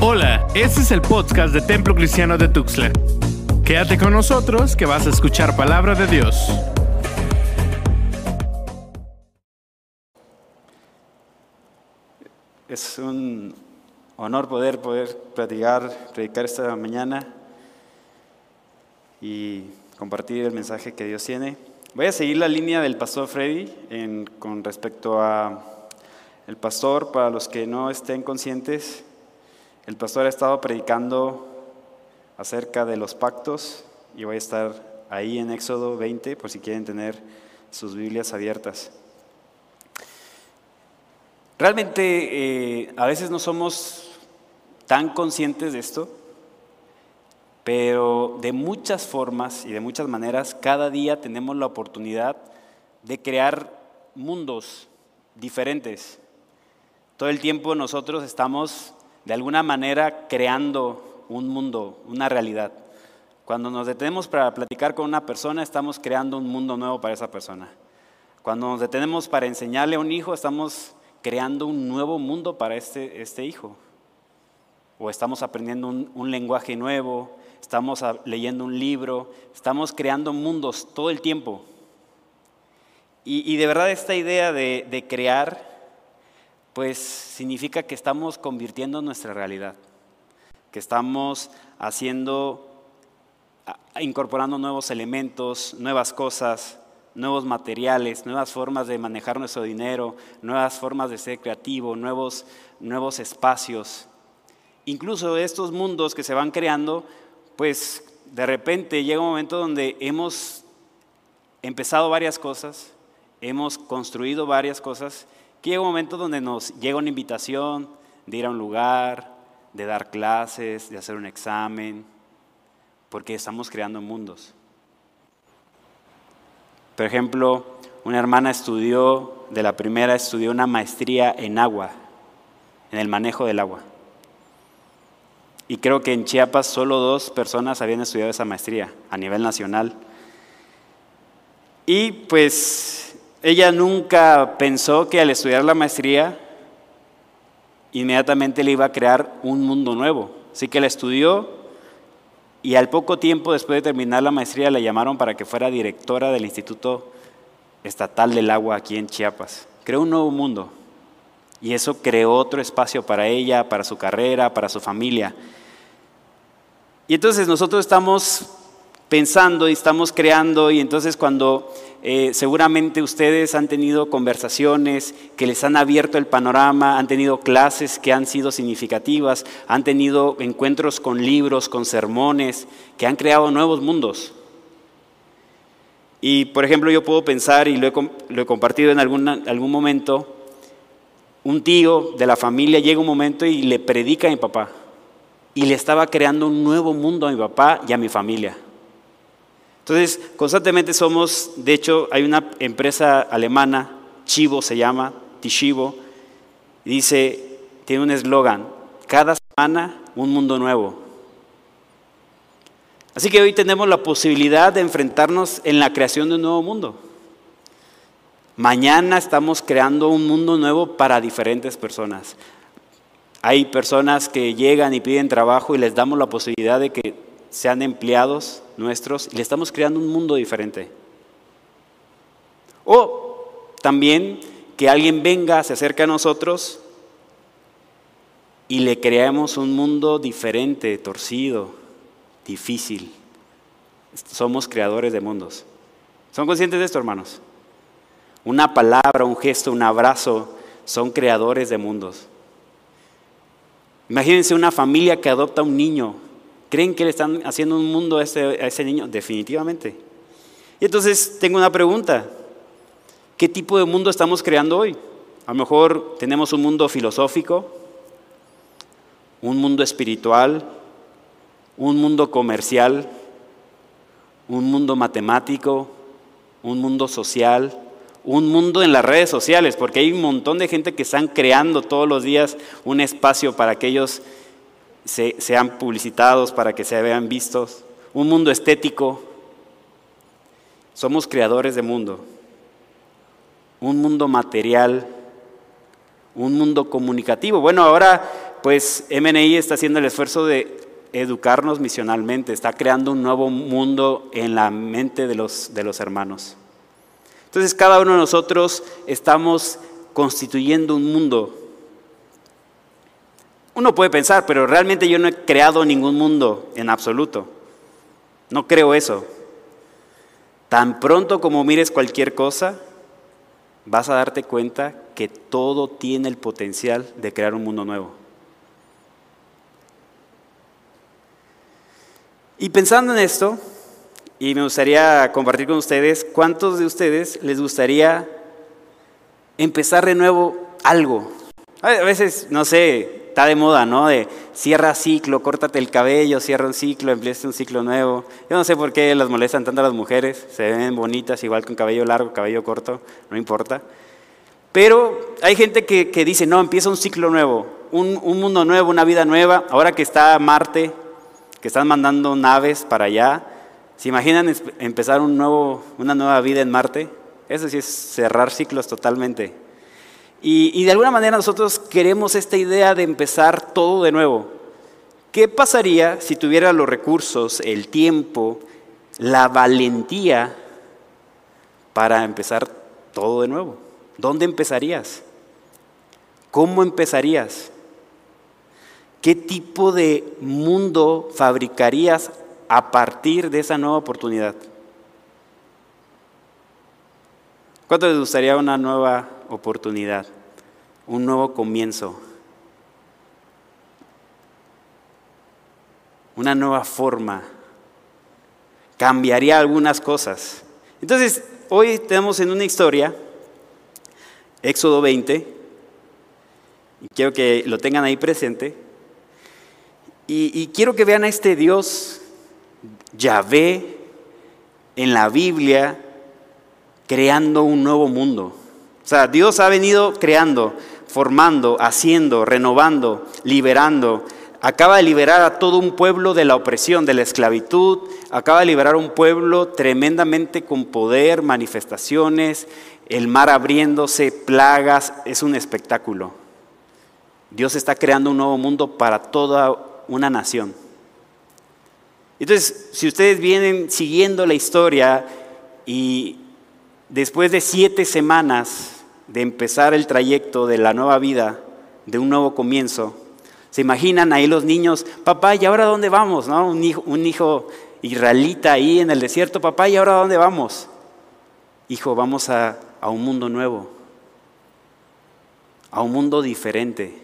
Hola, este es el podcast de Templo Cristiano de Tuxtla. Quédate con nosotros que vas a escuchar palabra de Dios. Es un honor poder poder predicar, predicar esta mañana y compartir el mensaje que Dios tiene. Voy a seguir la línea del pastor Freddy en, con respecto a el pastor, para los que no estén conscientes, el pastor ha estado predicando acerca de los pactos y voy a estar ahí en Éxodo 20 por si quieren tener sus Biblias abiertas. Realmente eh, a veces no somos tan conscientes de esto, pero de muchas formas y de muchas maneras cada día tenemos la oportunidad de crear mundos diferentes. Todo el tiempo nosotros estamos de alguna manera creando un mundo, una realidad. Cuando nos detenemos para platicar con una persona, estamos creando un mundo nuevo para esa persona. Cuando nos detenemos para enseñarle a un hijo, estamos creando un nuevo mundo para este, este hijo. O estamos aprendiendo un, lenguaje nuevo, estamos leyendo un libro, estamos creando mundos todo el tiempo. Y, de verdad esta idea de, de crear pues significa que estamos convirtiendo nuestra realidad, que estamos haciendo, incorporando nuevos elementos, nuevas cosas, nuevos materiales, nuevas formas de manejar nuestro dinero, nuevas formas de ser creativo, nuevos, nuevos espacios. Incluso estos mundos que se van creando, pues de repente llega un momento donde hemos empezado varias cosas, hemos construido varias cosas que llega un momento donde nos llega una invitación de ir a un lugar, de dar clases, de hacer un examen, porque estamos creando mundos. Por ejemplo, una hermana estudió, de la primera estudió una maestría en agua, en el manejo del agua. Y creo que en Chiapas solo dos personas habían estudiado esa maestría a nivel nacional. Y pues ella nunca pensó que al estudiar la maestría inmediatamente le iba a crear un mundo nuevo. Así que la estudió y al poco tiempo después de terminar la maestría la llamaron para que fuera directora del Instituto Estatal del Agua aquí en Chiapas. Creó un nuevo mundo y eso creó otro espacio para ella, para su carrera, para su familia. Y entonces nosotros estamos pensando y estamos creando y entonces cuando eh, seguramente ustedes han tenido conversaciones que les han abierto el panorama, han tenido clases que han sido significativas, han tenido encuentros con libros, con sermones, que han creado nuevos mundos. Y por ejemplo yo puedo pensar, y lo he, compartido en algún momento, un tío de la familia llega un momento y le predica a mi papá. Y le estaba creando un nuevo mundo a mi papá y a mi familia. Entonces, constantemente somos, de hecho, hay una empresa alemana, Chivo se llama, Tishivo, dice, tiene un eslogan, cada semana un mundo nuevo. Así que hoy tenemos la posibilidad de enfrentarnos en la creación de un nuevo mundo. Mañana estamos creando un mundo nuevo para diferentes personas. Hay personas que llegan y piden trabajo y les damos la posibilidad de que sean empleados nuestros y le estamos creando un mundo diferente. O también que alguien venga, se acerque a nosotros y le creamos un mundo diferente, torcido, difícil. Somos creadores de mundos. ¿Son conscientes de esto, hermanos? Una palabra, un gesto, un abrazo son creadores de mundos. Imagínense una familia que adopta un niño ¿Creen que le están haciendo un mundo a ese, niño? Definitivamente. Y entonces tengo una pregunta. ¿Qué tipo de mundo estamos creando hoy? A lo mejor tenemos un mundo filosófico, un mundo espiritual, un mundo comercial, un mundo matemático, un mundo social, un mundo en las redes sociales, porque hay un montón de gente que están creando todos los días un espacio para que ellos sean publicitados, para que se vean vistos, un mundo estético. Somos creadores de mundo, un mundo material, un mundo comunicativo. Bueno, ahora pues MNI está haciendo el esfuerzo de educarnos misionalmente, está creando un nuevo mundo en la mente de los, de los hermanos. Entonces cada uno de nosotros estamos constituyendo un mundo. Uno puede pensar, pero realmente yo no he creado ningún mundo en absoluto. No creo eso. Tan pronto como mires cualquier cosa, vas a darte cuenta que todo tiene el potencial de crear un mundo nuevo. Y pensando en esto, y me gustaría compartir con ustedes, ¿cuántos de ustedes les gustaría empezar de nuevo algo? A veces, no sé, está de moda, ¿no? De cierra ciclo, córtate el cabello, cierra un ciclo, empieza un ciclo nuevo. Yo no sé por qué las molestan tanto a las mujeres, se ven bonitas igual con cabello largo, cabello corto, no importa. Pero hay gente que, dice, no, empieza un ciclo nuevo, un, un mundo nuevo, una vida nueva. Ahora que está Marte, que están mandando naves para allá, ¿se imaginan empezar un nuevo, una nueva vida en Marte? Eso sí es cerrar ciclos totalmente. Y, de alguna manera nosotros queremos esta idea de empezar todo de nuevo. ¿Qué pasaría si tuviera los recursos, el tiempo, la valentía para empezar todo de nuevo? ¿Dónde empezarías? ¿Cómo empezarías? ¿Qué tipo de mundo fabricarías a partir de esa nueva oportunidad? ¿Cuánto les gustaría una nueva oportunidad, un nuevo comienzo, una nueva forma. Cambiaría algunas cosas. Entonces, hoy tenemos en una historia, Éxodo 20, y quiero que lo tengan ahí presente, y, y quiero que vean a este Dios, Yahvé, en la Biblia, creando un nuevo mundo. O sea, Dios ha venido creando, formando, haciendo, renovando, liberando. Acaba de liberar a todo un pueblo de la opresión, de la esclavitud. Acaba de liberar a un pueblo tremendamente con poder, manifestaciones, el mar abriéndose, plagas. Es un espectáculo. Dios está creando un nuevo mundo para toda una nación. Entonces, si ustedes vienen siguiendo la historia y después de siete semanas de empezar el trayecto de la nueva vida, de un nuevo comienzo, se imaginan ahí los niños, papá, ¿y ahora dónde vamos? ¿No? Un, hijo, un hijo israelita ahí en el desierto, papá, ¿y ahora dónde vamos? Hijo, vamos a, a un mundo nuevo, a un mundo diferente,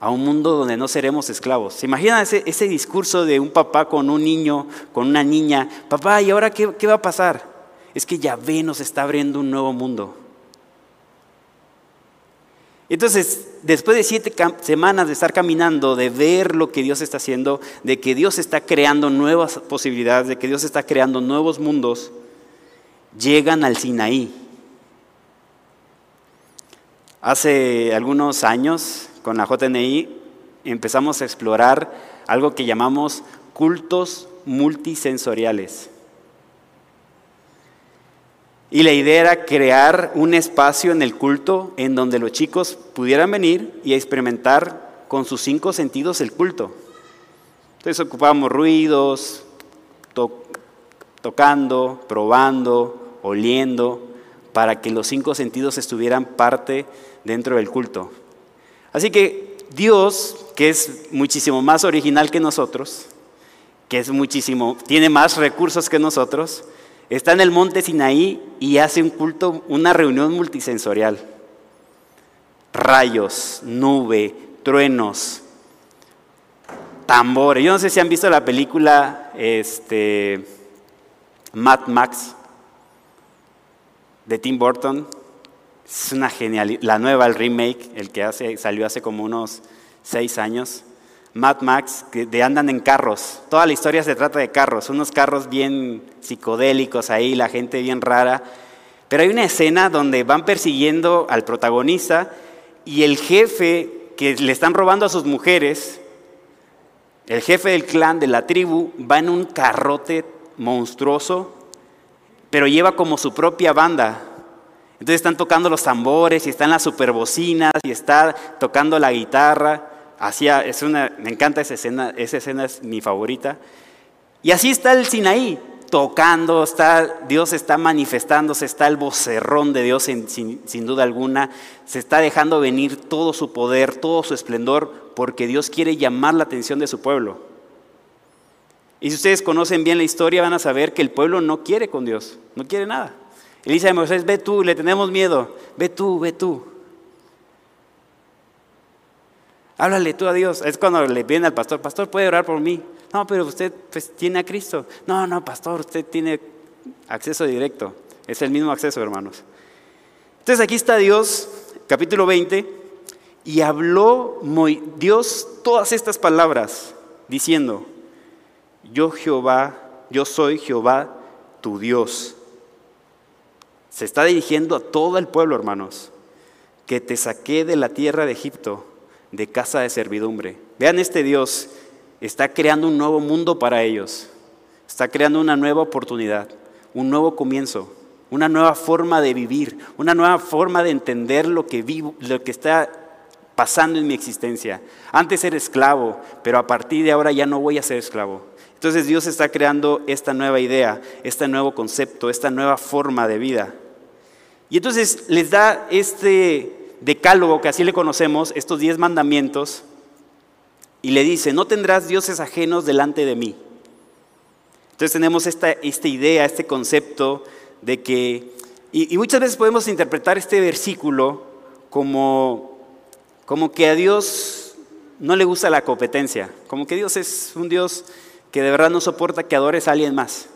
a un mundo donde no seremos esclavos. ¿Se imaginan ese, ese discurso de un papá con un niño, con una niña? Papá, ¿y ahora qué, qué va a pasar? Es que Yahvé nos está abriendo un nuevo mundo. Entonces, después de siete semanas de estar caminando, de ver lo que Dios está haciendo, de que Dios está creando nuevas posibilidades, de que Dios está creando nuevos mundos, llegan al Sinaí. Hace algunos años, con la JNI, empezamos a explorar algo que llamamos cultos multisensoriales. Y la idea era crear un espacio en el culto en donde los chicos pudieran venir y experimentar con sus cinco sentidos el culto. Entonces ocupábamos ruidos, tocando, probando, oliendo, para que los cinco sentidos estuvieran parte dentro del culto. Así que Dios, que es muchísimo más original que nosotros, que es muchísimo, tiene más recursos que nosotros, Está en el monte Sinaí y hace un culto, una reunión multisensorial. Rayos, nube, truenos, tambores. Yo no sé si han visto la película este, Mad Max de Tim Burton. Es una genialidad. La nueva, el remake, el que hace, salió hace como unos seis años. Mad Max, que de andan en carros. Toda la historia se trata de carros, unos carros bien psicodélicos ahí, la gente bien rara. Pero hay una escena donde van persiguiendo al protagonista y el jefe que le están robando a sus mujeres, el jefe del clan, de la tribu, va en un carrote monstruoso, pero lleva como su propia banda. Entonces están tocando los tambores y están las superbocinas y está tocando la guitarra hacía, es una, me encanta esa escena, esa escena es mi favorita. Y así está el Sinaí, tocando, está, Dios está manifestándose, está el vocerrón de Dios sin, sin, duda alguna, se está dejando venir todo su poder, todo su esplendor, porque Dios quiere llamar la atención de su pueblo. Y si ustedes conocen bien la historia, van a saber que el pueblo no quiere con Dios, no quiere nada. Él dice Moisés, ve tú, le tenemos miedo, ve tú, ve tú. Háblale tú a Dios. Es cuando le viene al pastor, pastor, ¿puede orar por mí? No, pero usted pues, tiene a Cristo. No, no, pastor, usted tiene acceso directo. Es el mismo acceso, hermanos. Entonces aquí está Dios, capítulo 20, y habló Dios todas estas palabras, diciendo, yo Jehová, yo soy Jehová, tu Dios. Se está dirigiendo a todo el pueblo, hermanos, que te saqué de la tierra de Egipto de casa de servidumbre. Vean este Dios, está creando un nuevo mundo para ellos, está creando una nueva oportunidad, un nuevo comienzo, una nueva forma de vivir, una nueva forma de entender lo que vivo, lo que está pasando en mi existencia. Antes era esclavo, pero a partir de ahora ya no voy a ser esclavo. Entonces Dios está creando esta nueva idea, este nuevo concepto, esta nueva forma de vida. Y entonces les da este decálogo, que así le conocemos, estos diez mandamientos, y le dice, no tendrás dioses ajenos delante de mí. Entonces tenemos esta, esta idea, este concepto de que, y, muchas veces podemos interpretar este versículo como, como que a Dios no le gusta la competencia, como que Dios es un Dios que de verdad no soporta que adores a alguien más.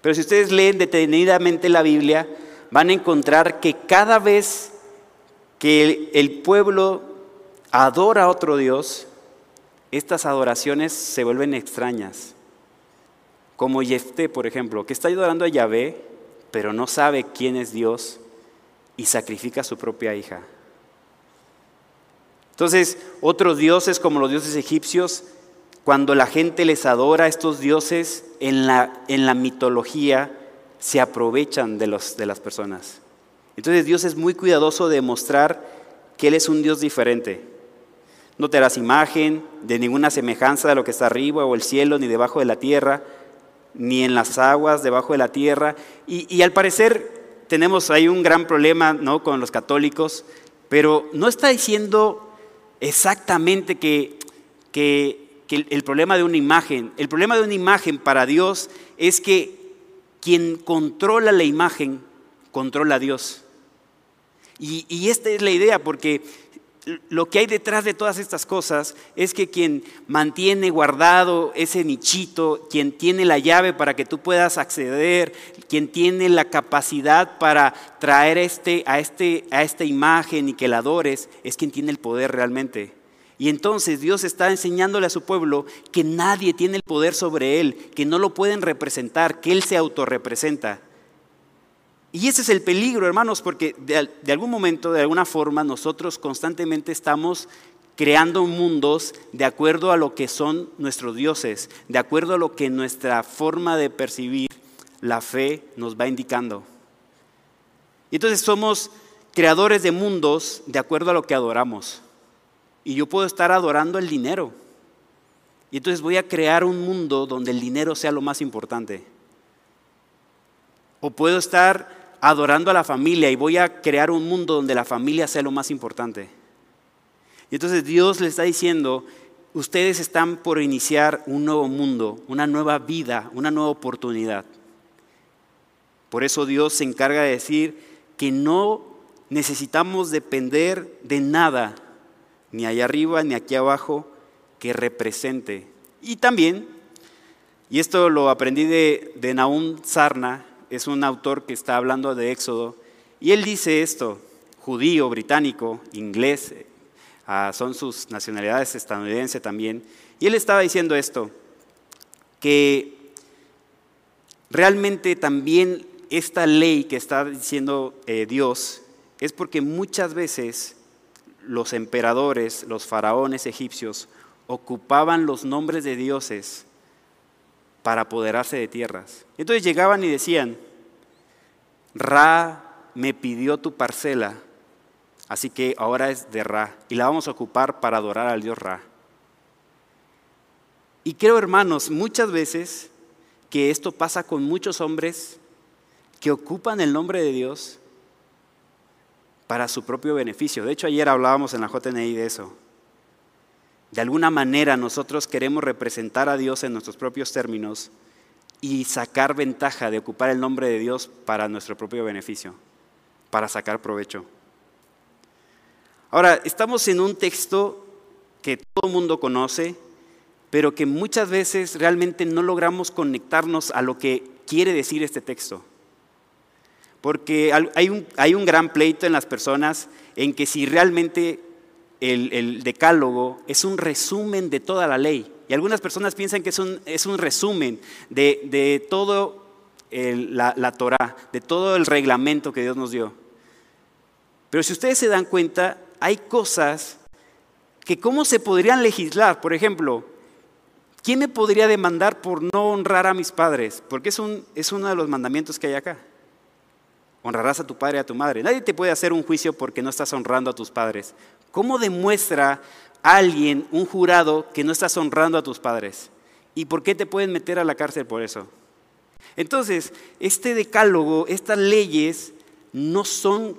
Pero si ustedes leen detenidamente la Biblia, van a encontrar que cada vez que el, pueblo adora a otro Dios, estas adoraciones se vuelven extrañas. Como Jefté, por ejemplo, que está adorando a Yahvé, pero no sabe quién es Dios y sacrifica a su propia hija. Entonces, otros dioses como los dioses egipcios, cuando la gente les adora a estos dioses en la, en la mitología, se aprovechan de, los, de las personas. Entonces Dios es muy cuidadoso de mostrar que Él es un Dios diferente. No te harás imagen de ninguna semejanza de lo que está arriba o el cielo, ni debajo de la tierra, ni en las aguas debajo de la tierra. Y, al parecer tenemos ahí un gran problema ¿no? con los católicos, pero no está diciendo exactamente que, que, que el problema de una imagen, el problema de una imagen para Dios es que quien controla la imagen controla a Dios. Y, esta es la idea, porque lo que hay detrás de todas estas cosas es que quien mantiene guardado ese nichito, quien tiene la llave para que tú puedas acceder, quien tiene la capacidad para traer este, a, este, a esta imagen y que la adores, es quien tiene el poder realmente. Y entonces Dios está enseñándole a su pueblo que nadie tiene el poder sobre él, que no lo pueden representar, que él se autorrepresenta. Y ese es el peligro, hermanos, porque de, algún momento, de alguna forma, nosotros constantemente estamos creando mundos de acuerdo a lo que son nuestros dioses, de acuerdo a lo que nuestra forma de percibir la fe nos va indicando. Y entonces somos creadores de mundos de acuerdo a lo que adoramos. Y yo puedo estar adorando el dinero. Y entonces voy a crear un mundo donde el dinero sea lo más importante. O puedo estar adorando a la familia y voy a crear un mundo donde la familia sea lo más importante. Y entonces Dios le está diciendo, ustedes están por iniciar un nuevo mundo, una nueva vida, una nueva oportunidad. Por eso Dios se encarga de decir que no necesitamos depender de nada, ni allá arriba ni aquí abajo, que represente. Y también, y esto lo aprendí de, de Naum Sarna, es un autor que está hablando de Éxodo, y él dice esto, judío, británico, inglés, ah, son sus nacionalidades estadounidense también, y él estaba diciendo esto, que realmente también esta ley que está diciendo eh, Dios es porque muchas veces los emperadores, los faraones egipcios, ocupaban los nombres de dioses para apoderarse de tierras. Entonces llegaban y decían, Ra me pidió tu parcela, Así que ahora es de Ra y la vamos a ocupar para adorar al Dios Ra. Y creo, hermanos, muchas veces que esto pasa con muchos hombres que ocupan el nombre de Dios para su propio beneficio. De hecho, ayer hablábamos en la JNI de eso. De alguna manera nosotros queremos representar a Dios en nuestros propios términos y sacar ventaja de ocupar el nombre de Dios para nuestro propio beneficio, para sacar provecho. Ahora, estamos en un texto que todo el mundo conoce, pero que muchas veces realmente no logramos conectarnos a lo que quiere decir este texto. Porque hay un, hay un gran pleito en las personas en que si realmente el, decálogo es un resumen de toda la ley. Y algunas personas piensan que es un, es un resumen de, de todo la, la Torah, de todo el reglamento que Dios nos dio. Pero si ustedes se dan cuenta, hay cosas que cómo se podrían legislar. Por ejemplo, ¿Quién me podría demandar por no honrar a mis padres? Porque es, un, es uno de los mandamientos que hay acá. Honrarás a tu padre y a tu madre. Nadie te puede hacer un juicio porque no estás honrando a tus padres. ¿Cómo demuestra alguien, un jurado, que no estás honrando a tus padres? ¿Y por qué te pueden meter a la cárcel por eso? Entonces, este decálogo, estas leyes, no son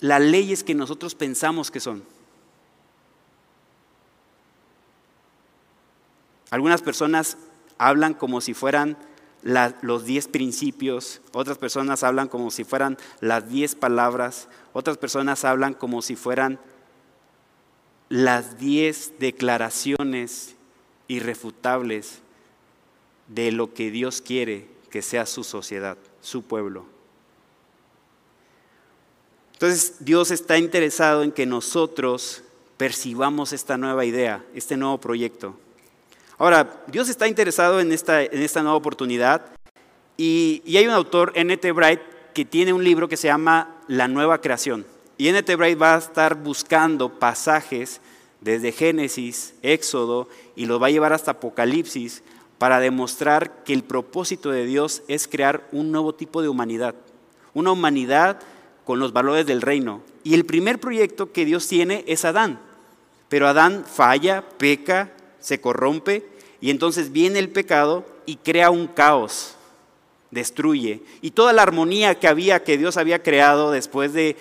las leyes que nosotros pensamos que son. Algunas personas hablan como si fueran los diez principios, otras personas hablan como si fueran las diez palabras, otras personas hablan como si fueran las diez declaraciones irrefutables de lo que Dios quiere que sea su sociedad, su pueblo. Entonces Dios está interesado en que nosotros percibamos esta nueva idea, este nuevo proyecto. Ahora, Dios está interesado en esta, en esta nueva oportunidad y, hay un autor, N.T. Bright, que tiene un libro que se llama La Nueva Creación. Y N.T. Bright va a estar buscando pasajes desde Génesis, Éxodo, y los va a llevar hasta Apocalipsis para demostrar que el propósito de Dios es crear un nuevo tipo de humanidad, una humanidad con los valores del reino. Y el primer proyecto que Dios tiene es Adán, pero Adán falla, peca, se corrompe y entonces viene el pecado y crea un caos, destruye. Y toda la armonía que había, que Dios había creado después de,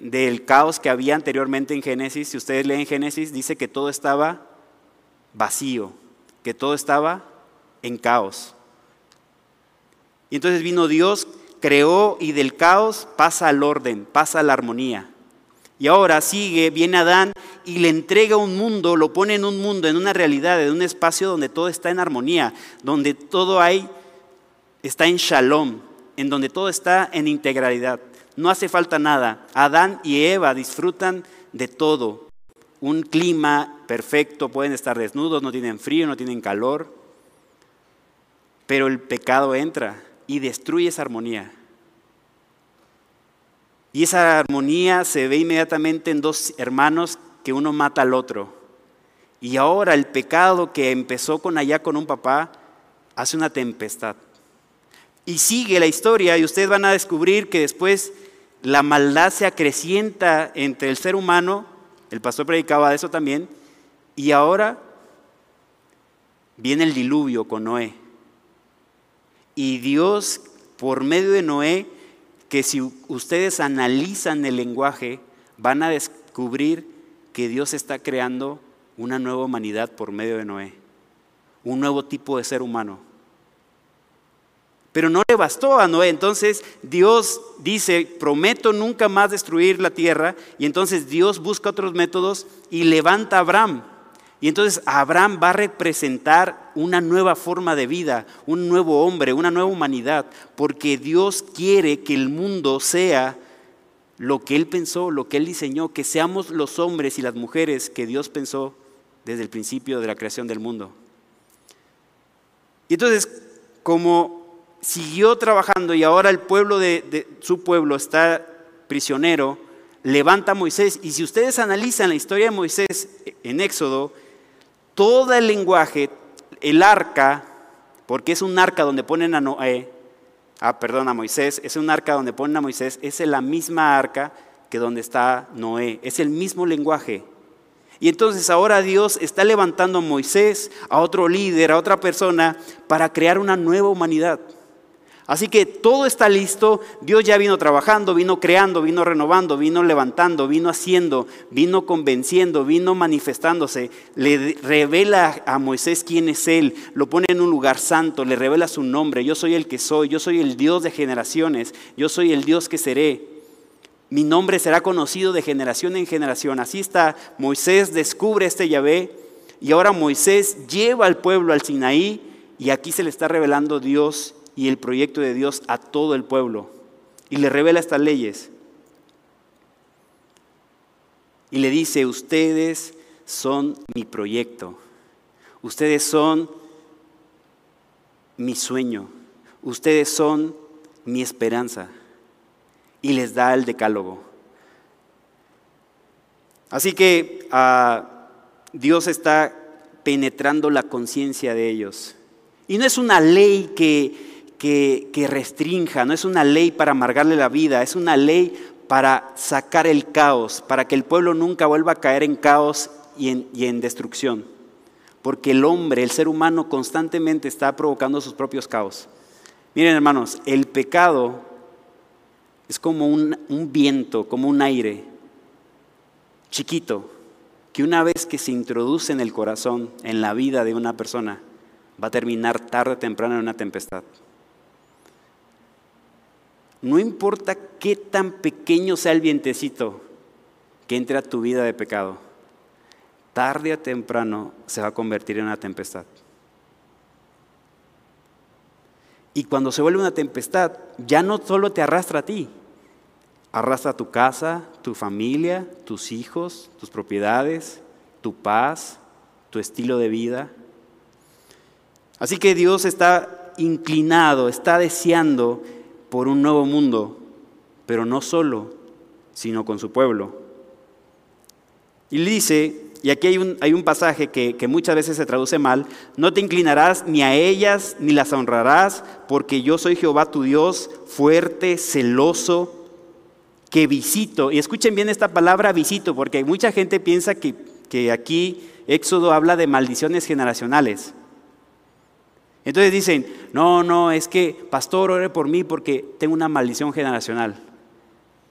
del caos que había anteriormente en Génesis, si ustedes leen Génesis, dice que todo estaba vacío, que todo estaba en caos. Y entonces vino Dios, creó y del caos pasa al orden, pasa a la armonía. Y ahora sigue, viene Adán y le entrega un mundo, lo pone en un mundo, en una realidad, en un espacio donde todo está en armonía, donde todo hay, está en shalom, en donde todo está en integralidad. No hace falta nada. Adán y Eva disfrutan de todo. Un clima perfecto, pueden estar desnudos, no tienen frío, no tienen calor. Pero el pecado entra y destruye esa armonía. Y esa armonía se ve inmediatamente en dos hermanos que uno mata al otro. Y ahora el pecado que empezó con allá con un papá hace una tempestad. Y sigue la historia y ustedes van a descubrir que después la maldad se acrecienta entre el ser humano, el pastor predicaba de eso también, y ahora viene el diluvio con Noé. Y Dios, por medio de Noé, que si ustedes analizan el lenguaje, van a descubrir que Dios está creando una nueva humanidad por medio de Noé, un nuevo tipo de ser humano. Pero no le bastó a Noé, entonces Dios dice, prometo nunca más destruir la tierra, y entonces Dios busca otros métodos y levanta a Abraham. Y entonces Abraham va a representar una nueva forma de vida, un nuevo hombre, una nueva humanidad, porque Dios quiere que el mundo sea lo que Él pensó, lo que Él diseñó, que seamos los hombres y las mujeres que Dios pensó desde el principio de la creación del mundo. Y entonces, como siguió trabajando y ahora el pueblo de, su pueblo está prisionero, levanta a Moisés. Y si ustedes analizan la historia de Moisés en Éxodo, todo el lenguaje, el arca, porque es un arca donde ponen a Noé, ah, perdón, a Moisés, es un arca donde ponen a Moisés, es la misma arca que donde está Noé. Es el mismo lenguaje. Y entonces ahora Dios está levantando a Moisés, a otro líder, a otra persona, para crear una nueva humanidad. Así que todo está listo, Dios ya vino trabajando, vino creando, vino renovando, vino levantando, vino haciendo, vino convenciendo, vino manifestándose, le revela a Moisés quién es Él, lo pone en un lugar santo, le revela su nombre, yo soy el que soy, yo soy el Dios de generaciones, yo soy el Dios que seré. Mi nombre será conocido de generación en generación. Así está, Moisés descubre este Yahvé y ahora Moisés lleva al pueblo al Sinaí y aquí se le está revelando Dios y el proyecto de Dios a todo el pueblo. Y le revela estas leyes. Y le dice, ustedes son mi proyecto. Ustedes son mi sueño. Ustedes son mi esperanza. Y les da el decálogo. Así que ah, Dios está penetrando la conciencia de ellos. Y no es una ley que, que, restrinja, no es una ley para amargarle la vida, es una ley para sacar el caos, para que el pueblo nunca vuelva a caer en caos y en, destrucción. Porque el hombre, el ser humano constantemente está provocando sus propios caos. Miren hermanos, el pecado es como un viento, como un aire chiquito, que una vez que se introduce en el corazón, en la vida de una persona, va a terminar tarde o temprano en una tempestad. No importa qué tan pequeño sea el vientecito que entre a tu vida de pecado, tarde o temprano se va a convertir en una tempestad. Y cuando se vuelve una tempestad, ya no solo te arrastra a ti, arrastra a tu casa, tu familia, tus hijos, tus propiedades, tu paz, tu estilo de vida. Así que Dios está inclinado, está deseando por un nuevo mundo, pero no solo, sino con su pueblo. Y le dice, y aquí hay un, hay un pasaje que, que, muchas veces se traduce mal, no te inclinarás ni a ellas ni las honrarás, porque yo soy Jehová tu Dios, fuerte, celoso, que visito. Y escuchen bien esta palabra visito, porque mucha gente piensa que, que aquí Éxodo habla de maldiciones generacionales. Entonces dicen, no, no, es que, pastor, ore por mí porque tengo una maldición generacional.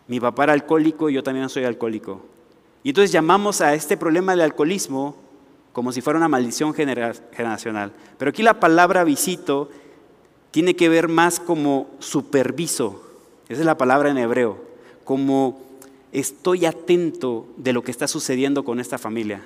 Mi papá era alcohólico y yo también soy alcohólico. Y entonces llamamos a este problema del alcoholismo como si fuera una maldición generacional. Pero aquí la palabra visito tiene que ver más como superviso. Esa es la palabra en hebreo. Como estoy atento de lo que está sucediendo con esta familia.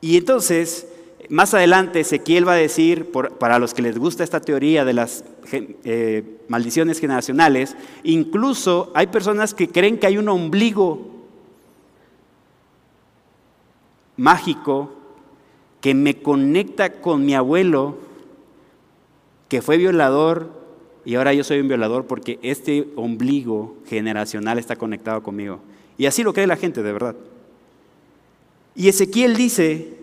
Y entonces más adelante Ezequiel va a decir, para los que les gusta esta teoría de las eh, maldiciones generacionales, incluso hay personas que creen que hay un ombligo mágico que me conecta con mi abuelo, que fue violador, y ahora yo soy un violador porque este ombligo generacional está conectado conmigo. Y así lo cree la gente, de verdad. Y Ezequiel dice,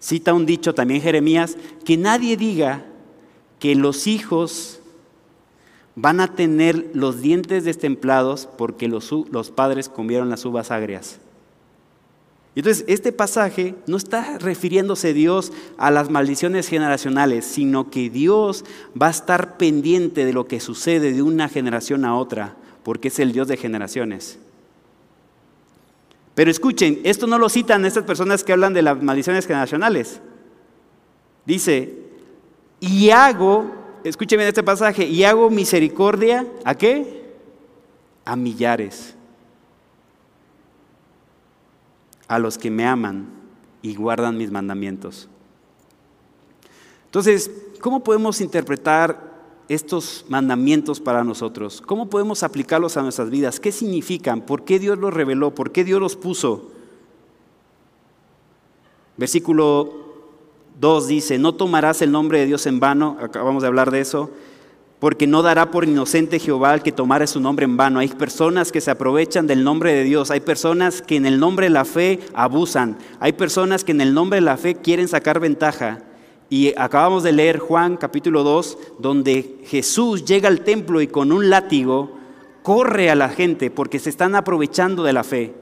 Cita un dicho también Jeremías, que nadie diga que los hijos van a tener los dientes destemplados porque los, los padres comieron las uvas agrias. Entonces, este pasaje no está refiriéndose Dios a las maldiciones generacionales, sino que Dios va a estar pendiente de lo que sucede de una generación a otra, porque es el Dios de generaciones. Pero escuchen, esto no lo citan estas personas que hablan de las maldiciones generacionales. Dice, y hago, escuchen bien este pasaje, y hago misericordia, ¿a qué? A millares. A los que me aman y guardan mis mandamientos. Entonces, ¿cómo podemos interpretar estos mandamientos para nosotros? ¿Cómo podemos aplicarlos a nuestras vidas? ¿Qué significan? ¿Por qué Dios los reveló? ¿Por qué Dios los puso? Versículo 2 dice, no tomarás el nombre de Dios en vano, acabamos de hablar de eso, porque no dará por inocente Jehová el que tomare su nombre en vano. Hay personas que se aprovechan del nombre de Dios, hay personas que en el nombre de la fe abusan, hay personas que en el nombre de la fe quieren sacar ventaja. Y acabamos de leer Juan capítulo 2, donde Jesús llega al templo y con un látigo corre a la gente porque se están aprovechando de la fe,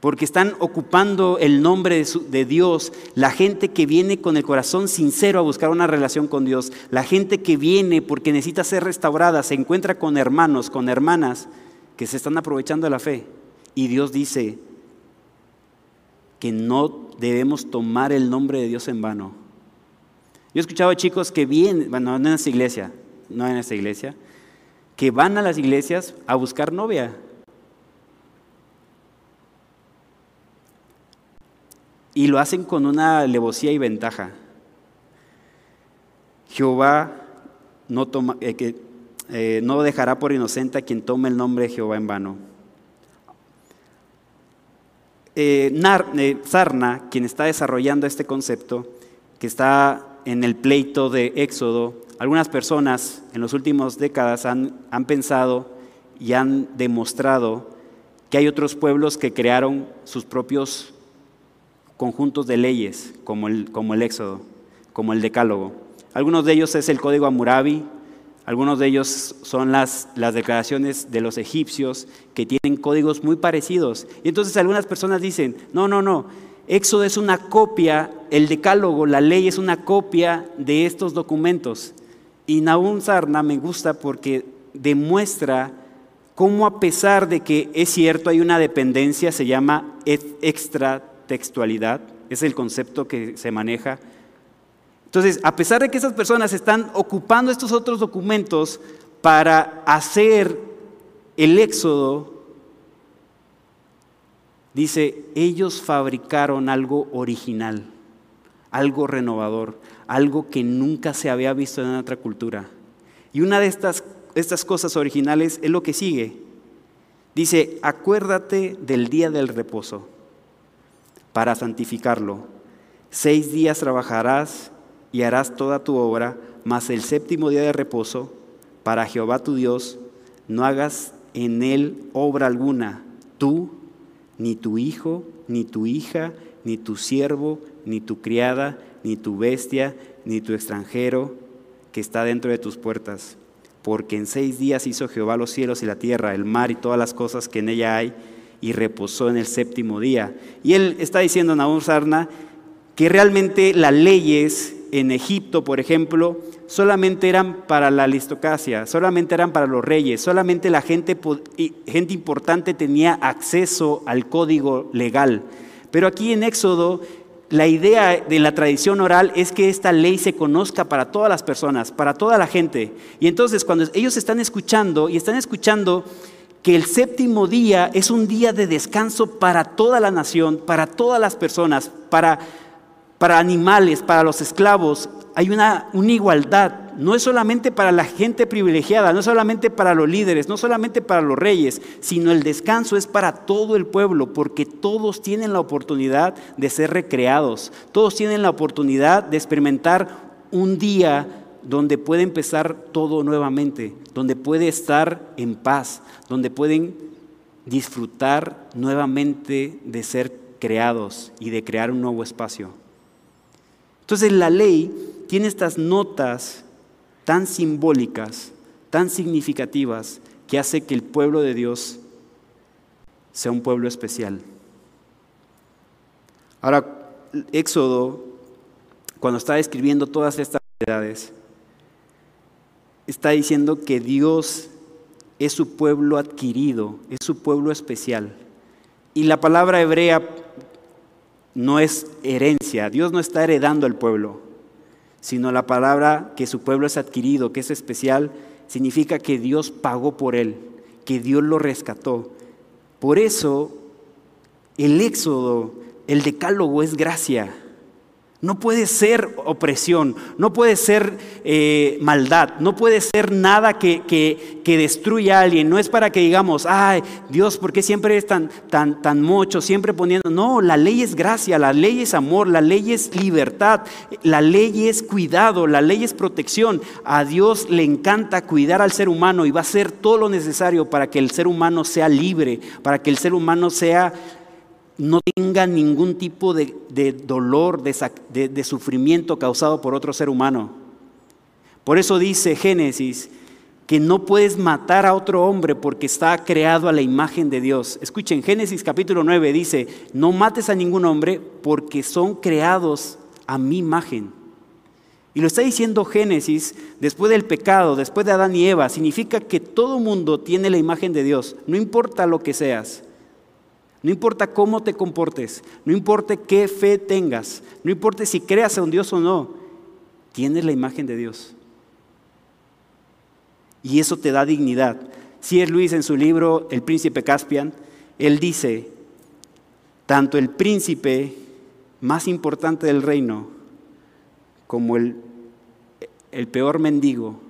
porque están ocupando el nombre de, de, Dios, la gente que viene con el corazón sincero a buscar una relación con Dios, la gente que viene porque necesita ser restaurada, se encuentra con hermanos, con hermanas que se están aprovechando de la fe. Y Dios dice que no debemos tomar el nombre de Dios en vano. Yo he escuchado a chicos que vienen, bueno, no en esta iglesia, no en esta iglesia, que van a las iglesias a buscar novia. Y lo hacen con una alevosía y ventaja. Jehová no, toma, eh, que, eh, no dejará por inocente a quien tome el nombre de Jehová en vano. Eh, eh, Sarna, quien está desarrollando este concepto, que está en el pleito de Éxodo, algunas personas en las últimas décadas han, pensado y han demostrado que hay otros pueblos que crearon sus propios conjuntos de leyes, como el, como el Éxodo, como el Decálogo. Algunos de ellos es el Código Amurabi, algunos de ellos son las, las declaraciones de los egipcios que tienen códigos muy parecidos. Y entonces algunas personas dicen, no, no, no, Éxodo es una copia, el decálogo, la ley es una copia de estos documentos. Y Nahum Sarna me gusta porque demuestra cómo a pesar de que es cierto hay una dependencia, se llama extratextualidad, es el concepto que se maneja, entonces, a pesar de que esas personas están ocupando estos otros documentos para hacer el éxodo, dice, ellos fabricaron algo original, algo renovador, algo que nunca se había visto en otra cultura. Y una de estas, estas cosas originales es lo que sigue. Dice, acuérdate del día del reposo para santificarlo. Seis días trabajarás y harás toda tu obra, mas el séptimo día de reposo para Jehová tu Dios, no hagas en él obra alguna, tú, ni tu hijo, ni tu hija, ni tu siervo, ni tu criada, ni tu bestia, ni tu extranjero que está dentro de tus puertas. Porque en seis días hizo Jehová los cielos y la tierra, el mar y todas las cosas que en ella hay, y reposó en el séptimo día. Y él está diciendo, Nahum Sarna, que realmente las leyes en Egipto, por ejemplo, solamente eran para la aristocracia, solamente eran para los reyes, solamente la gente, gente importante tenía acceso al código legal. Pero aquí en Éxodo, la idea de la tradición oral es que esta ley se conozca para todas las personas, para toda la gente. Y entonces cuando ellos están escuchando y están escuchando que el séptimo día es un día de descanso para toda la nación, para todas las personas, para para animales, para los esclavos, hay una, igualdad. No es solamente para la gente privilegiada, no es solamente para los líderes, no solamente para los reyes, sino el descanso es para todo el pueblo, porque todos tienen la oportunidad de ser recreados, todos tienen la oportunidad de experimentar un día donde puede empezar todo nuevamente, donde puede estar en paz, donde pueden disfrutar nuevamente de ser creados y de crear un nuevo espacio. Entonces la ley tiene estas notas tan simbólicas, tan significativas, que hace que el pueblo de Dios sea un pueblo especial. Ahora, Éxodo, cuando está escribiendo todas estas verdades, está diciendo que Dios es su pueblo adquirido, es su pueblo especial. Y la palabra hebrea no es herencia. Dios no está heredando al pueblo, sino la palabra que su pueblo es adquirido, que es especial, significa que Dios pagó por él, que Dios lo rescató. Por eso el éxodo, el decálogo es gracia. No puede ser opresión, no puede ser eh, maldad, no puede ser nada que, que, destruya a alguien. No es para que digamos, ay, Dios, ¿por qué siempre es tan, tan, tan mocho, siempre poniendo? No, la ley es gracia, la ley es amor, la ley es libertad, la ley es cuidado, la ley es protección. A Dios le encanta cuidar al ser humano y va a hacer todo lo necesario para que el ser humano sea libre, para que el ser humano sea no tenga ningún tipo de, dolor, de, de sufrimiento causado por otro ser humano. Por eso dice Génesis que no puedes matar a otro hombre porque está creado a la imagen de Dios. Escuchen, Génesis capítulo 9 dice, no mates a ningún hombre porque son creados a mi imagen. Y lo está diciendo Génesis después del pecado, después de Adán y Eva. Significa que todo mundo tiene la imagen de Dios, no importa lo que seas. No importa cómo te comportes, no importa qué fe tengas, no importa si creas a un Dios o no, tienes la imagen de Dios. Y eso te da dignidad. Si es Luis en su libro El príncipe Caspian, él dice, tanto el príncipe más importante del reino como el, el peor mendigo,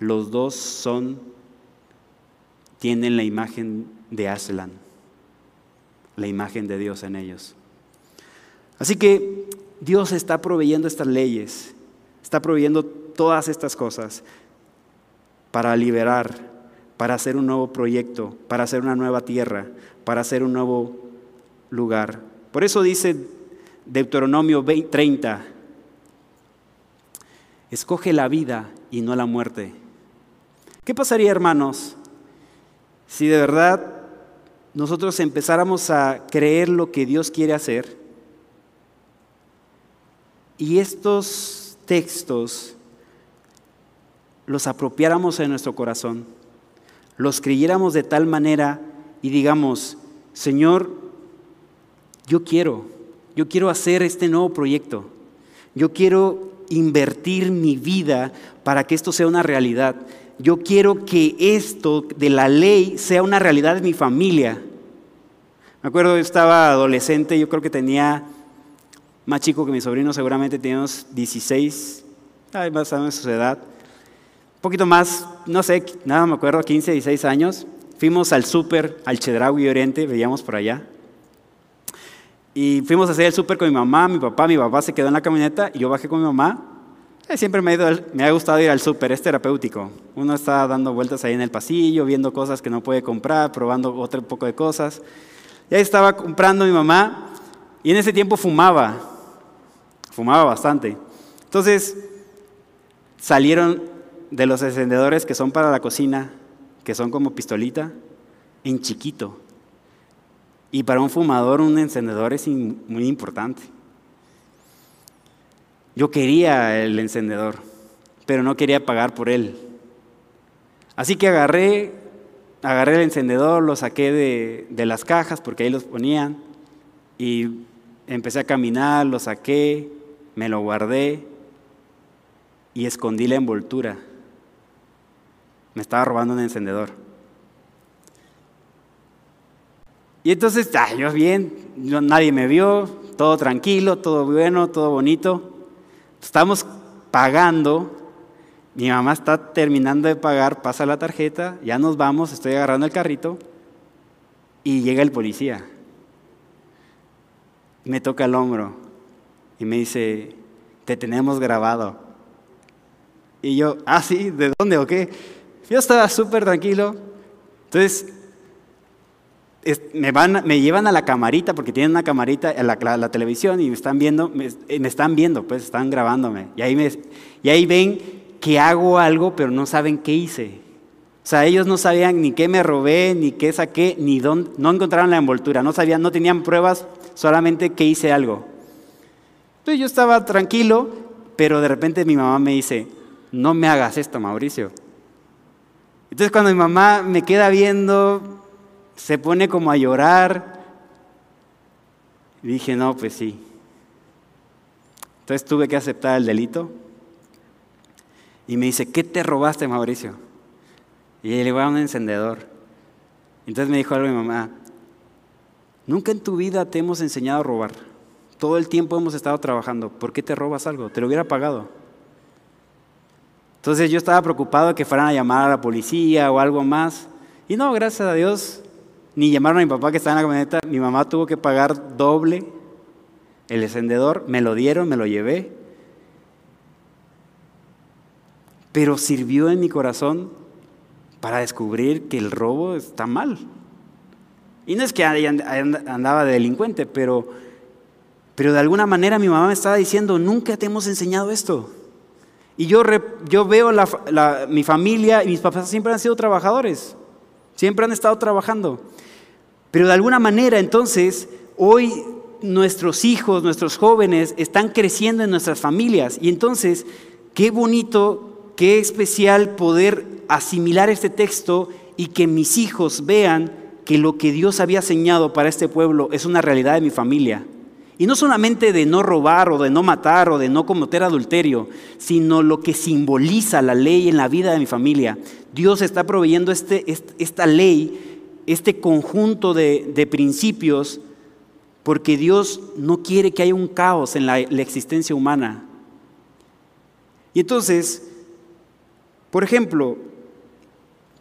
los dos son, tienen la imagen de Aslan, la imagen de Dios en ellos. Así que Dios está proveyendo estas leyes, está proveyendo todas estas cosas para liberar, para hacer un nuevo proyecto, para hacer una nueva tierra, para hacer un nuevo lugar. Por eso dice Deuteronomio 30, escoge la vida y no la muerte. ¿Qué pasaría, hermanos, si de verdad nosotros empezáramos a creer lo que Dios quiere hacer. Y estos textos los apropiáramos en nuestro corazón, los creyéramos de tal manera y digamos, Señor, yo quiero, yo quiero hacer este nuevo proyecto, yo quiero invertir mi vida para que esto sea una realidad, yo quiero que esto de la ley sea una realidad en mi familia. Me acuerdo, yo estaba adolescente, yo creo que tenía más chico que mi sobrino, seguramente tenía unos 16, más o menos su edad un poquito más, no sé, nada me acuerdo, 15, 16 años, fuimos al súper, al Chedraui Oriente, veíamos por allá. Y fuimos a hacer el súper con mi mamá, mi papá, mi papá se quedó en la camioneta y yo bajé con mi mamá. Eh, siempre me, me ha gustado ir al súper, es terapéutico. Uno está dando vueltas ahí en el pasillo, viendo cosas que no puede comprar, probando otro poco de cosas. Y estaba comprando mi mamá y en ese tiempo fumaba, fumaba bastante. Entonces salieron de los encendedores que son para la cocina, que son como pistolita, en chiquito. Y para un fumador un encendedor es muy importante. Yo quería el encendedor, pero no quería pagar por él. Así que agarré, agarré el encendedor, lo saqué de, de las cajas porque ahí los ponían y empecé a caminar, lo saqué, me lo guardé y escondí la envoltura. Me estaba robando un encendedor. Y entonces, ah, yo bien, nadie me vio, todo tranquilo, todo bueno, todo bonito. Estamos pagando, mi mamá está terminando de pagar, pasa la tarjeta, ya nos vamos, estoy agarrando el carrito y llega el policía. Me toca el hombro y me dice, te tenemos grabado. Y yo, ah, sí, ¿de dónde o qué? Yo estaba súper tranquilo. Entonces, me, van, me llevan a la camarita, porque tienen una camarita en la, televisión y me están viendo, me, están viendo, pues están grabándome. Y ahí, me, y ahí ven que hago algo, pero no saben qué hice. O sea, ellos no sabían ni qué me robé, ni qué saqué, ni dónde, no encontraron la envoltura, no sabían, no tenían pruebas, solamente que hice algo. Entonces yo estaba tranquilo, pero de repente mi mamá me dice, no me hagas esto, Mauricio. Entonces cuando mi mamá me queda viendo, se pone como a llorar. Dije, no, pues sí. Entonces tuve que aceptar el delito. Y me dice, ¿qué te robaste, Mauricio? Y le voy a un encendedor. Entonces me dijo algo mi mamá, nunca en tu vida te hemos enseñado a robar. Todo el tiempo hemos estado trabajando. ¿Por qué te robas algo? Te lo hubiera pagado. Entonces yo estaba preocupado de que fueran a llamar a la policía o algo más. Y no, gracias a Dios, ni llamaron a mi papá que estaba en la camioneta. Mi mamá tuvo que pagar doble el encendedor. Me lo dieron, me lo llevé. Pero sirvió en mi corazón para descubrir que el robo está mal. Y no es que andaba de delincuente, pero, pero de alguna manera mi mamá me estaba diciendo, nunca te hemos enseñado esto. Y yo, yo veo mi familia y mis papás siempre han sido trabajadores, siempre han estado trabajando. Pero de alguna manera entonces, hoy nuestros hijos, nuestros jóvenes están creciendo en nuestras familias. Y entonces, qué bonito, qué especial poder asimilar este texto y que mis hijos vean que lo que Dios había señado para este pueblo es una realidad de mi familia. Y no solamente de no robar o de no matar o de no cometer adulterio, sino lo que simboliza la ley en la vida de mi familia. Dios está proveyendo este, esta ley, este conjunto de, principios, porque Dios no quiere que haya un caos en la existencia humana. Y entonces, por ejemplo,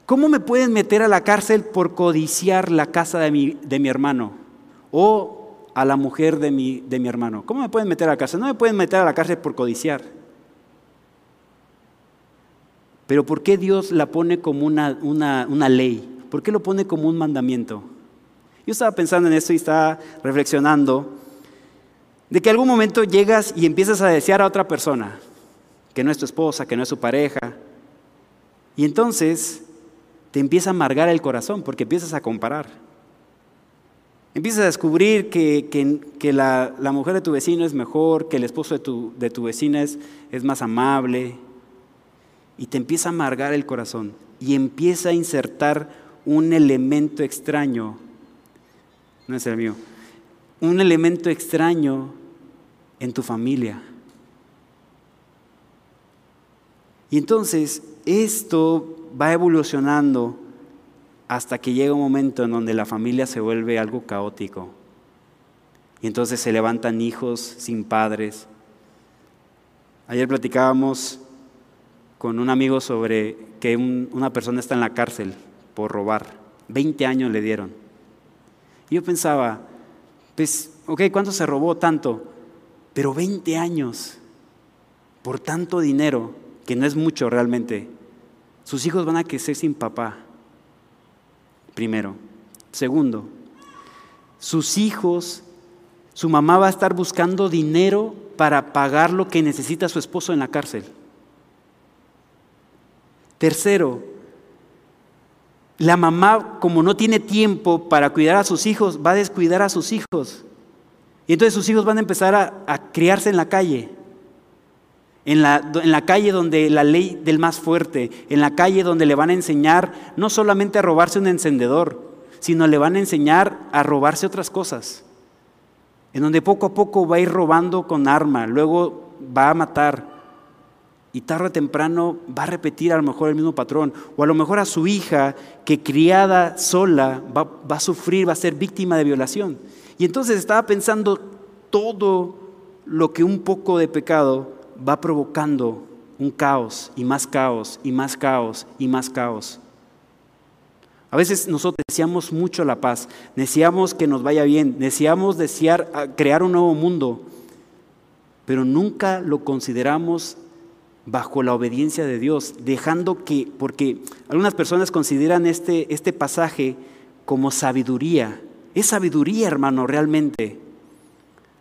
¿cómo me pueden meter a la cárcel por codiciar la casa de mi, de mi hermano? O a la mujer de mi, de mi hermano. ¿Cómo me pueden meter a la cárcel? No me pueden meter a la cárcel por codiciar. Pero ¿por qué Dios la pone como una, una, ley? ¿Por qué lo pone como un mandamiento? Yo estaba pensando en esto y estaba reflexionando de que algún momento llegas y empiezas a desear a otra persona, que no es tu esposa, que no es su pareja, y entonces te empieza a amargar el corazón porque empiezas a comparar. Empiezas a descubrir que, la, mujer de tu vecino es mejor, que el esposo de tu, de tu vecina es, es más amable, y te empieza a amargar el corazón y empieza a insertar un elemento extraño, no es el mío, un elemento extraño en tu familia. Y entonces esto va evolucionando hasta que llega un momento en donde la familia se vuelve algo caótico. Y entonces se levantan hijos sin padres. Ayer platicábamos con un amigo sobre que una persona está en la cárcel por robar. 20 años le dieron. Y yo pensaba, pues, ok, ¿cuánto se robó tanto? Pero 20 años por tanto dinero, que no es mucho realmente. Sus hijos van a crecer sin papá primero. Segundo, sus hijos, su mamá va a estar buscando dinero para pagar lo que necesita su esposo en la cárcel. Tercero, la mamá, como no tiene tiempo para cuidar a sus hijos, va a descuidar a sus hijos. Y entonces sus hijos van a empezar a, criarse en la calle en la, calle donde la ley del más fuerte, en la calle donde le van a enseñar no solamente a robarse un encendedor, sino le van a enseñar a robarse otras cosas. En donde poco a poco va a ir robando con arma, luego va a matar. Y tarde o temprano va a repetir a lo mejor el mismo patrón. O a lo mejor a su hija, que criada sola, va, va a sufrir, va a ser víctima de violación. Y entonces estaba pensando todo lo que un poco de pecado va provocando un caos y más caos y más caos y más caos. A veces nosotros deseamos mucho la paz, deseamos que nos vaya bien, deseamos desear ah, crear un nuevo mundo, pero nunca lo consideramos bajo la obediencia de Dios, dejando que, porque algunas personas consideran este, este pasaje como sabiduría. Es sabiduría, hermano, realmente.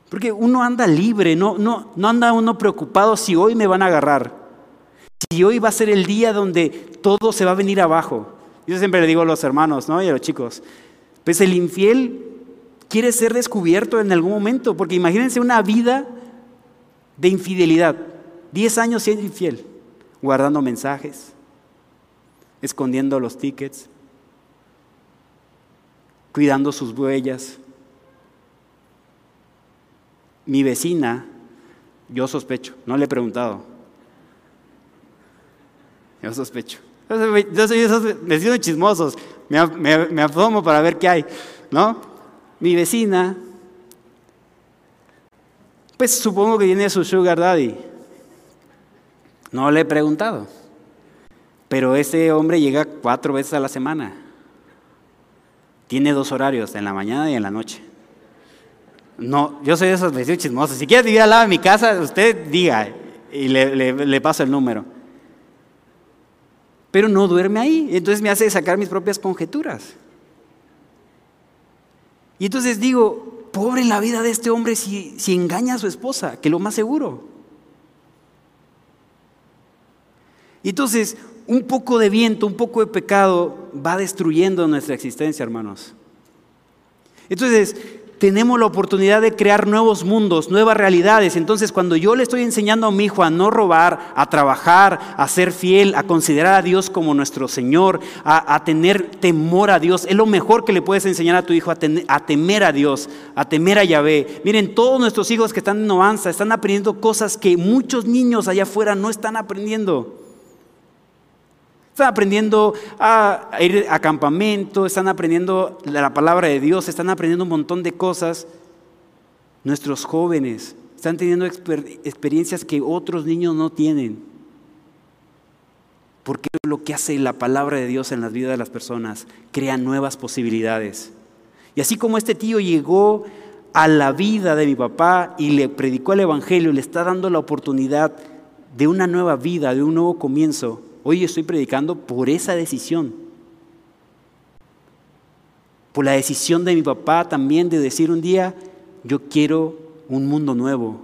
Porque uno anda libre, no, no, no anda uno preocupado si hoy me van a agarrar, si hoy va a ser el día donde todo se va a venir abajo. Yo siempre le digo a los hermanos ¿no? y a los chicos, pues el infiel quiere ser descubierto en algún momento, porque imagínense una vida de infidelidad, 10 años siendo infiel, guardando mensajes, escondiendo los tickets, cuidando sus huellas, mi vecina, yo sospecho, no le he preguntado. Yo sospecho. Yo soy esos chismosos, me, me, me para ver qué hay, ¿no? Mi vecina, pues supongo que tiene su sugar daddy. No le he preguntado. Pero ese hombre llega cuatro veces a la semana. Tiene dos horarios, en la mañana y en la noche. No, yo soy de esos vecinos chismosos. Si quiere vivir al lado de mi casa, usted diga y le, le, paso el número. Pero no duerme ahí. Entonces me hace sacar mis propias conjeturas. Y entonces digo, pobre la vida de este hombre si, si engaña a su esposa, que lo más seguro. Y entonces, un poco de viento, un poco de pecado va destruyendo nuestra existencia, hermanos. Entonces, tenemos la oportunidad de crear nuevos mundos, nuevas realidades. Entonces, cuando yo le estoy enseñando a mi hijo a no robar, a trabajar, a ser fiel, a considerar a Dios como nuestro Señor, a, tener temor a Dios, es lo mejor que le puedes enseñar a tu hijo, a, a, temer a Dios, a temer a Yahvé. Miren, todos nuestros hijos que están en Novanza están aprendiendo cosas que muchos niños allá afuera no están aprendiendo. Están aprendiendo a ir a campamento, están aprendiendo la palabra de Dios, están aprendiendo un montón de cosas. Nuestros jóvenes están teniendo experiencias que otros niños no tienen. Porque lo que hace la palabra de Dios en las vidas de las personas crea nuevas posibilidades. Y así como este tío llegó a la vida de mi papá y le predicó el Evangelio, le está dando la oportunidad de una nueva vida, de un nuevo comienzo. Hoy estoy predicando por esa decisión. Por la decisión de mi papá también de decir un día, yo quiero un mundo nuevo,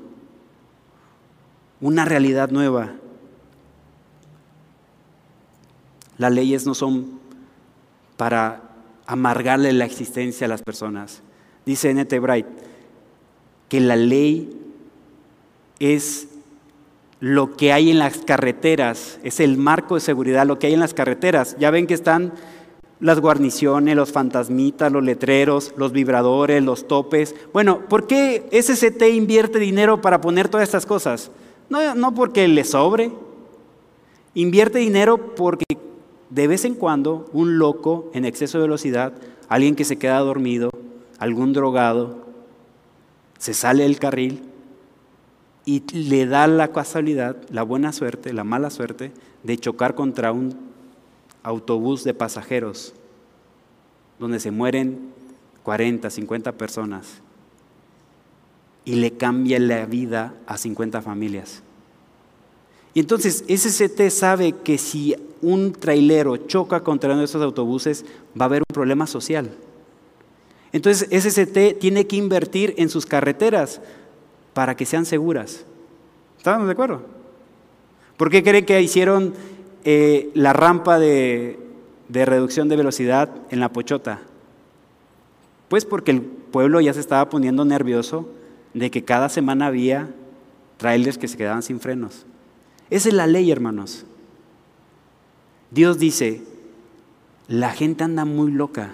una realidad nueva. Las leyes no son para amargarle la existencia a las personas. Dice N.T. Bright que la ley es lo que hay en las carreteras, es el marco de seguridad, lo que hay en las carreteras. Ya ven que están las guarniciones, los fantasmitas, los letreros, los vibradores, los topes. Bueno, ¿por qué SCT invierte dinero para poner todas estas cosas? No, no porque le sobre, invierte dinero porque de vez en cuando un loco en exceso de velocidad, alguien que se queda dormido, algún drogado, se sale del carril y le da la casualidad, la buena suerte, la mala suerte de chocar contra un autobús de pasajeros donde se mueren 40, 50 personas y le cambia la vida a 50 familias. Y entonces SCT sabe que si un trailero choca contra uno de esos autobuses va a haber un problema social. Entonces SCT tiene que invertir en sus carreteras para que sean seguras. ¿Estamos de acuerdo? ¿Por qué creen que hicieron eh, la rampa de, de reducción de velocidad en la Pochota? Pues porque el pueblo ya se estaba poniendo nervioso de que cada semana había trailers que se quedaban sin frenos. Esa es la ley, hermanos. Dios dice, la gente anda muy loca.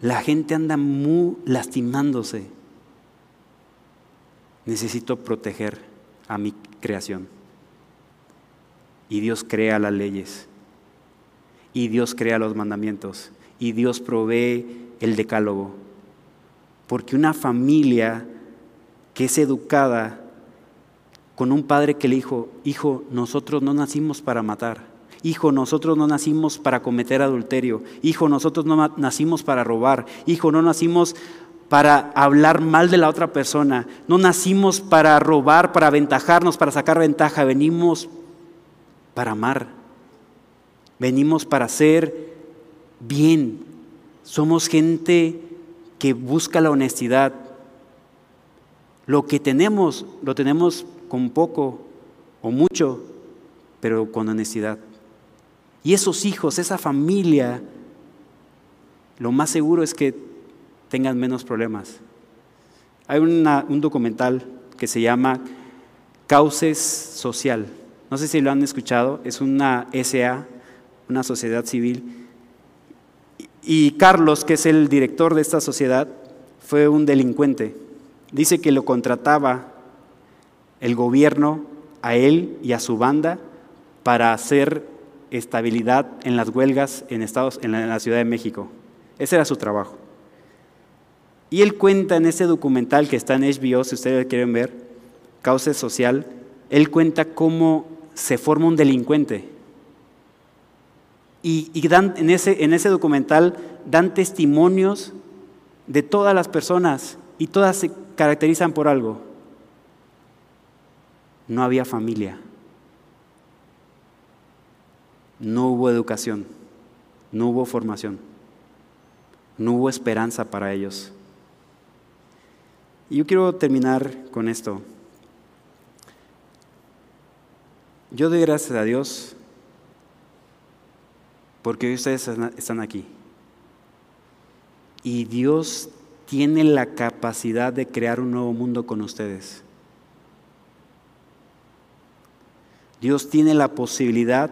La gente anda muy lastimándose. Necesito proteger a mi creación. Y Dios crea las leyes. Y Dios crea los mandamientos. Y Dios provee el decálogo. Porque una familia que es educada con un padre que le dijo, hijo, nosotros no nacimos para matar Hijo, nosotros no nacimos para cometer adulterio. Hijo, nosotros no nacimos para robar. Hijo, no nacimos para hablar mal de la otra persona. No nacimos para robar, para aventajarnos, para sacar ventaja. Venimos para amar. Venimos para hacer bien. Somos gente que busca la honestidad. Lo que tenemos, lo tenemos con poco o mucho, pero con honestidad. Y esos hijos, esa familia, lo más seguro es que tengan menos problemas. Hay un documental que se llama Cauces Social. No sé si lo han escuchado, es una SA, una sociedad civil. Y Carlos, que es el director de esta sociedad, fue un delincuente. Dice que lo contrataba el gobierno a él y a su banda para hacer estabilidad en las huelgas en, Estados, en la, Ciudad de México. Ese era su trabajo. Y él cuenta en ese documental que está en HBO, si ustedes quieren ver, Causa Social, él cuenta cómo se forma un delincuente. Y, dan, en, ese, en ese documental dan testimonios de todas las personas y todas se caracterizan por algo. No había familia. No hubo educación, no hubo formación, no hubo esperanza para ellos. Y yo quiero terminar con esto. Yo doy gracias a Dios porque ustedes están aquí. Y Dios tiene la capacidad de crear un nuevo mundo con ustedes. Dios tiene la posibilidad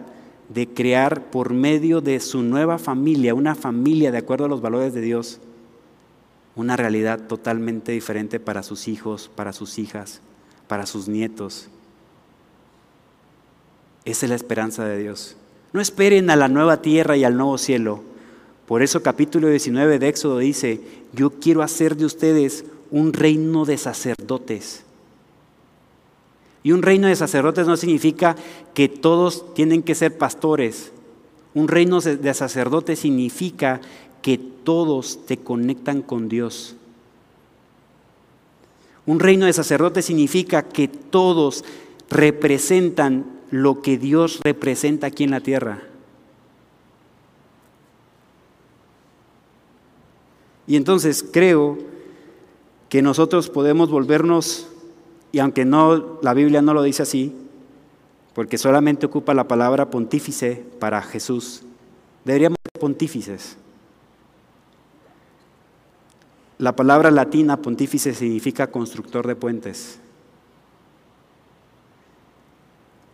de crear por medio de su nueva familia, una familia de acuerdo a los valores de Dios, una realidad totalmente diferente para sus hijos, para sus hijas, para sus nietos. Esa es la esperanza de Dios. No esperen a la nueva tierra y al nuevo cielo. Por eso capítulo 19 de Éxodo dice, yo quiero hacer de ustedes un reino de sacerdotes. Y un reino de sacerdotes no significa que todos tienen que ser pastores. Un reino de sacerdotes significa que todos te conectan con Dios. Un reino de sacerdotes significa que todos representan lo que Dios representa aquí en la tierra. Y entonces creo que nosotros podemos volvernos, y aunque no la Biblia no lo dice así, porque solamente ocupa la palabra pontífice para Jesús, deberíamos ser pontífices. La palabra latina pontífice significa constructor de puentes.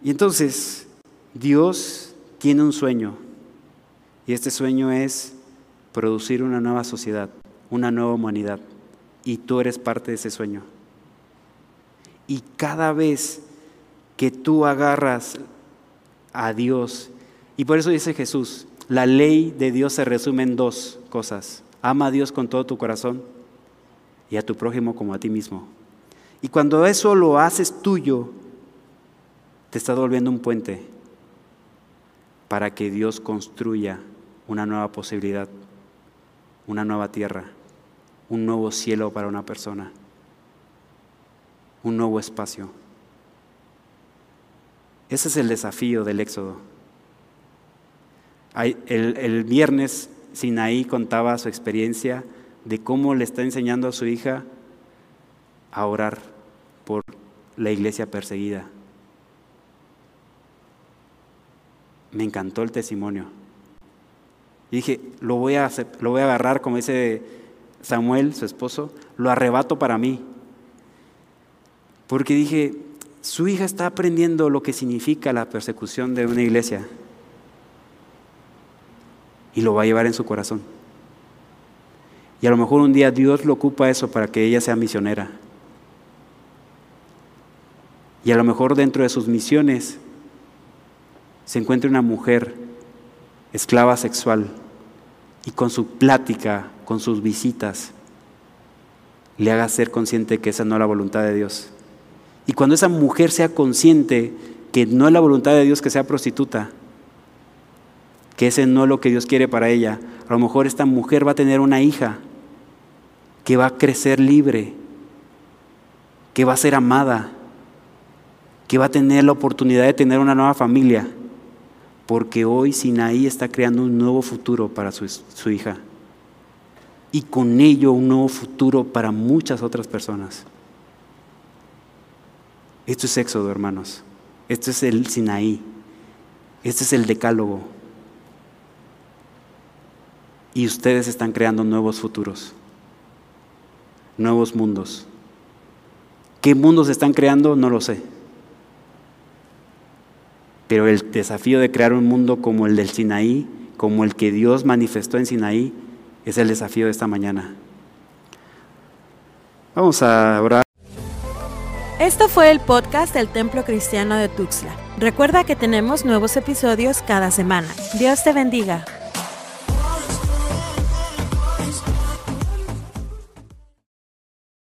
Y entonces Dios tiene un sueño, y este sueño es producir una nueva sociedad, una nueva humanidad, y tú eres parte de ese sueño. Y cada vez que tú agarras a Dios, y por eso dice Jesús, la ley de Dios se resume en dos cosas. Ama a Dios con todo tu corazón y a tu prójimo como a ti mismo. Y cuando eso lo haces tuyo, te estás volviendo un puente para que Dios construya una nueva posibilidad, una nueva tierra, un nuevo cielo para una persona, un nuevo espacio. Ese es el desafío del Éxodo. El, viernes Sinaí contaba su experiencia de cómo le está enseñando a su hija a orar por la iglesia perseguida. me encantó el testimonio. Y dije, lo voy a, lo voy a agarrar, como dice Samuel, su esposo, lo arrebato para mí. Porque dije, su hija está aprendiendo lo que significa la persecución de una iglesia. Y lo va a llevar en su corazón. Y a lo mejor un día Dios lo ocupa eso para que ella sea misionera. Y a lo mejor dentro de sus misiones se encuentre una mujer esclava sexual y con su plática, con sus visitas, le haga ser consciente que esa no es la voluntad de Dios. Y cuando esa mujer sea consciente que no es la voluntad de Dios que sea prostituta, que ese no es lo que Dios quiere para ella, a lo mejor esta mujer va a tener una hija que va a crecer libre, que va a ser amada, que va a tener la oportunidad de tener una nueva familia porque hoy Sinaí está creando un nuevo futuro para su, hija y con ello un nuevo futuro para muchas otras personas. Esto es Éxodo, hermanos. Esto es el Sinaí. Este es el decálogo. Y ustedes están creando nuevos futuros, nuevos mundos. ¿Qué mundos están creando? No lo sé. Pero el desafío de crear un mundo como el del Sinaí, como el que Dios manifestó en Sinaí, es el desafío de esta mañana. Vamos a orar. Esto fue el podcast del Templo Cristiano de Tuxtla. Recuerda que tenemos nuevos episodios cada semana. Dios te bendiga.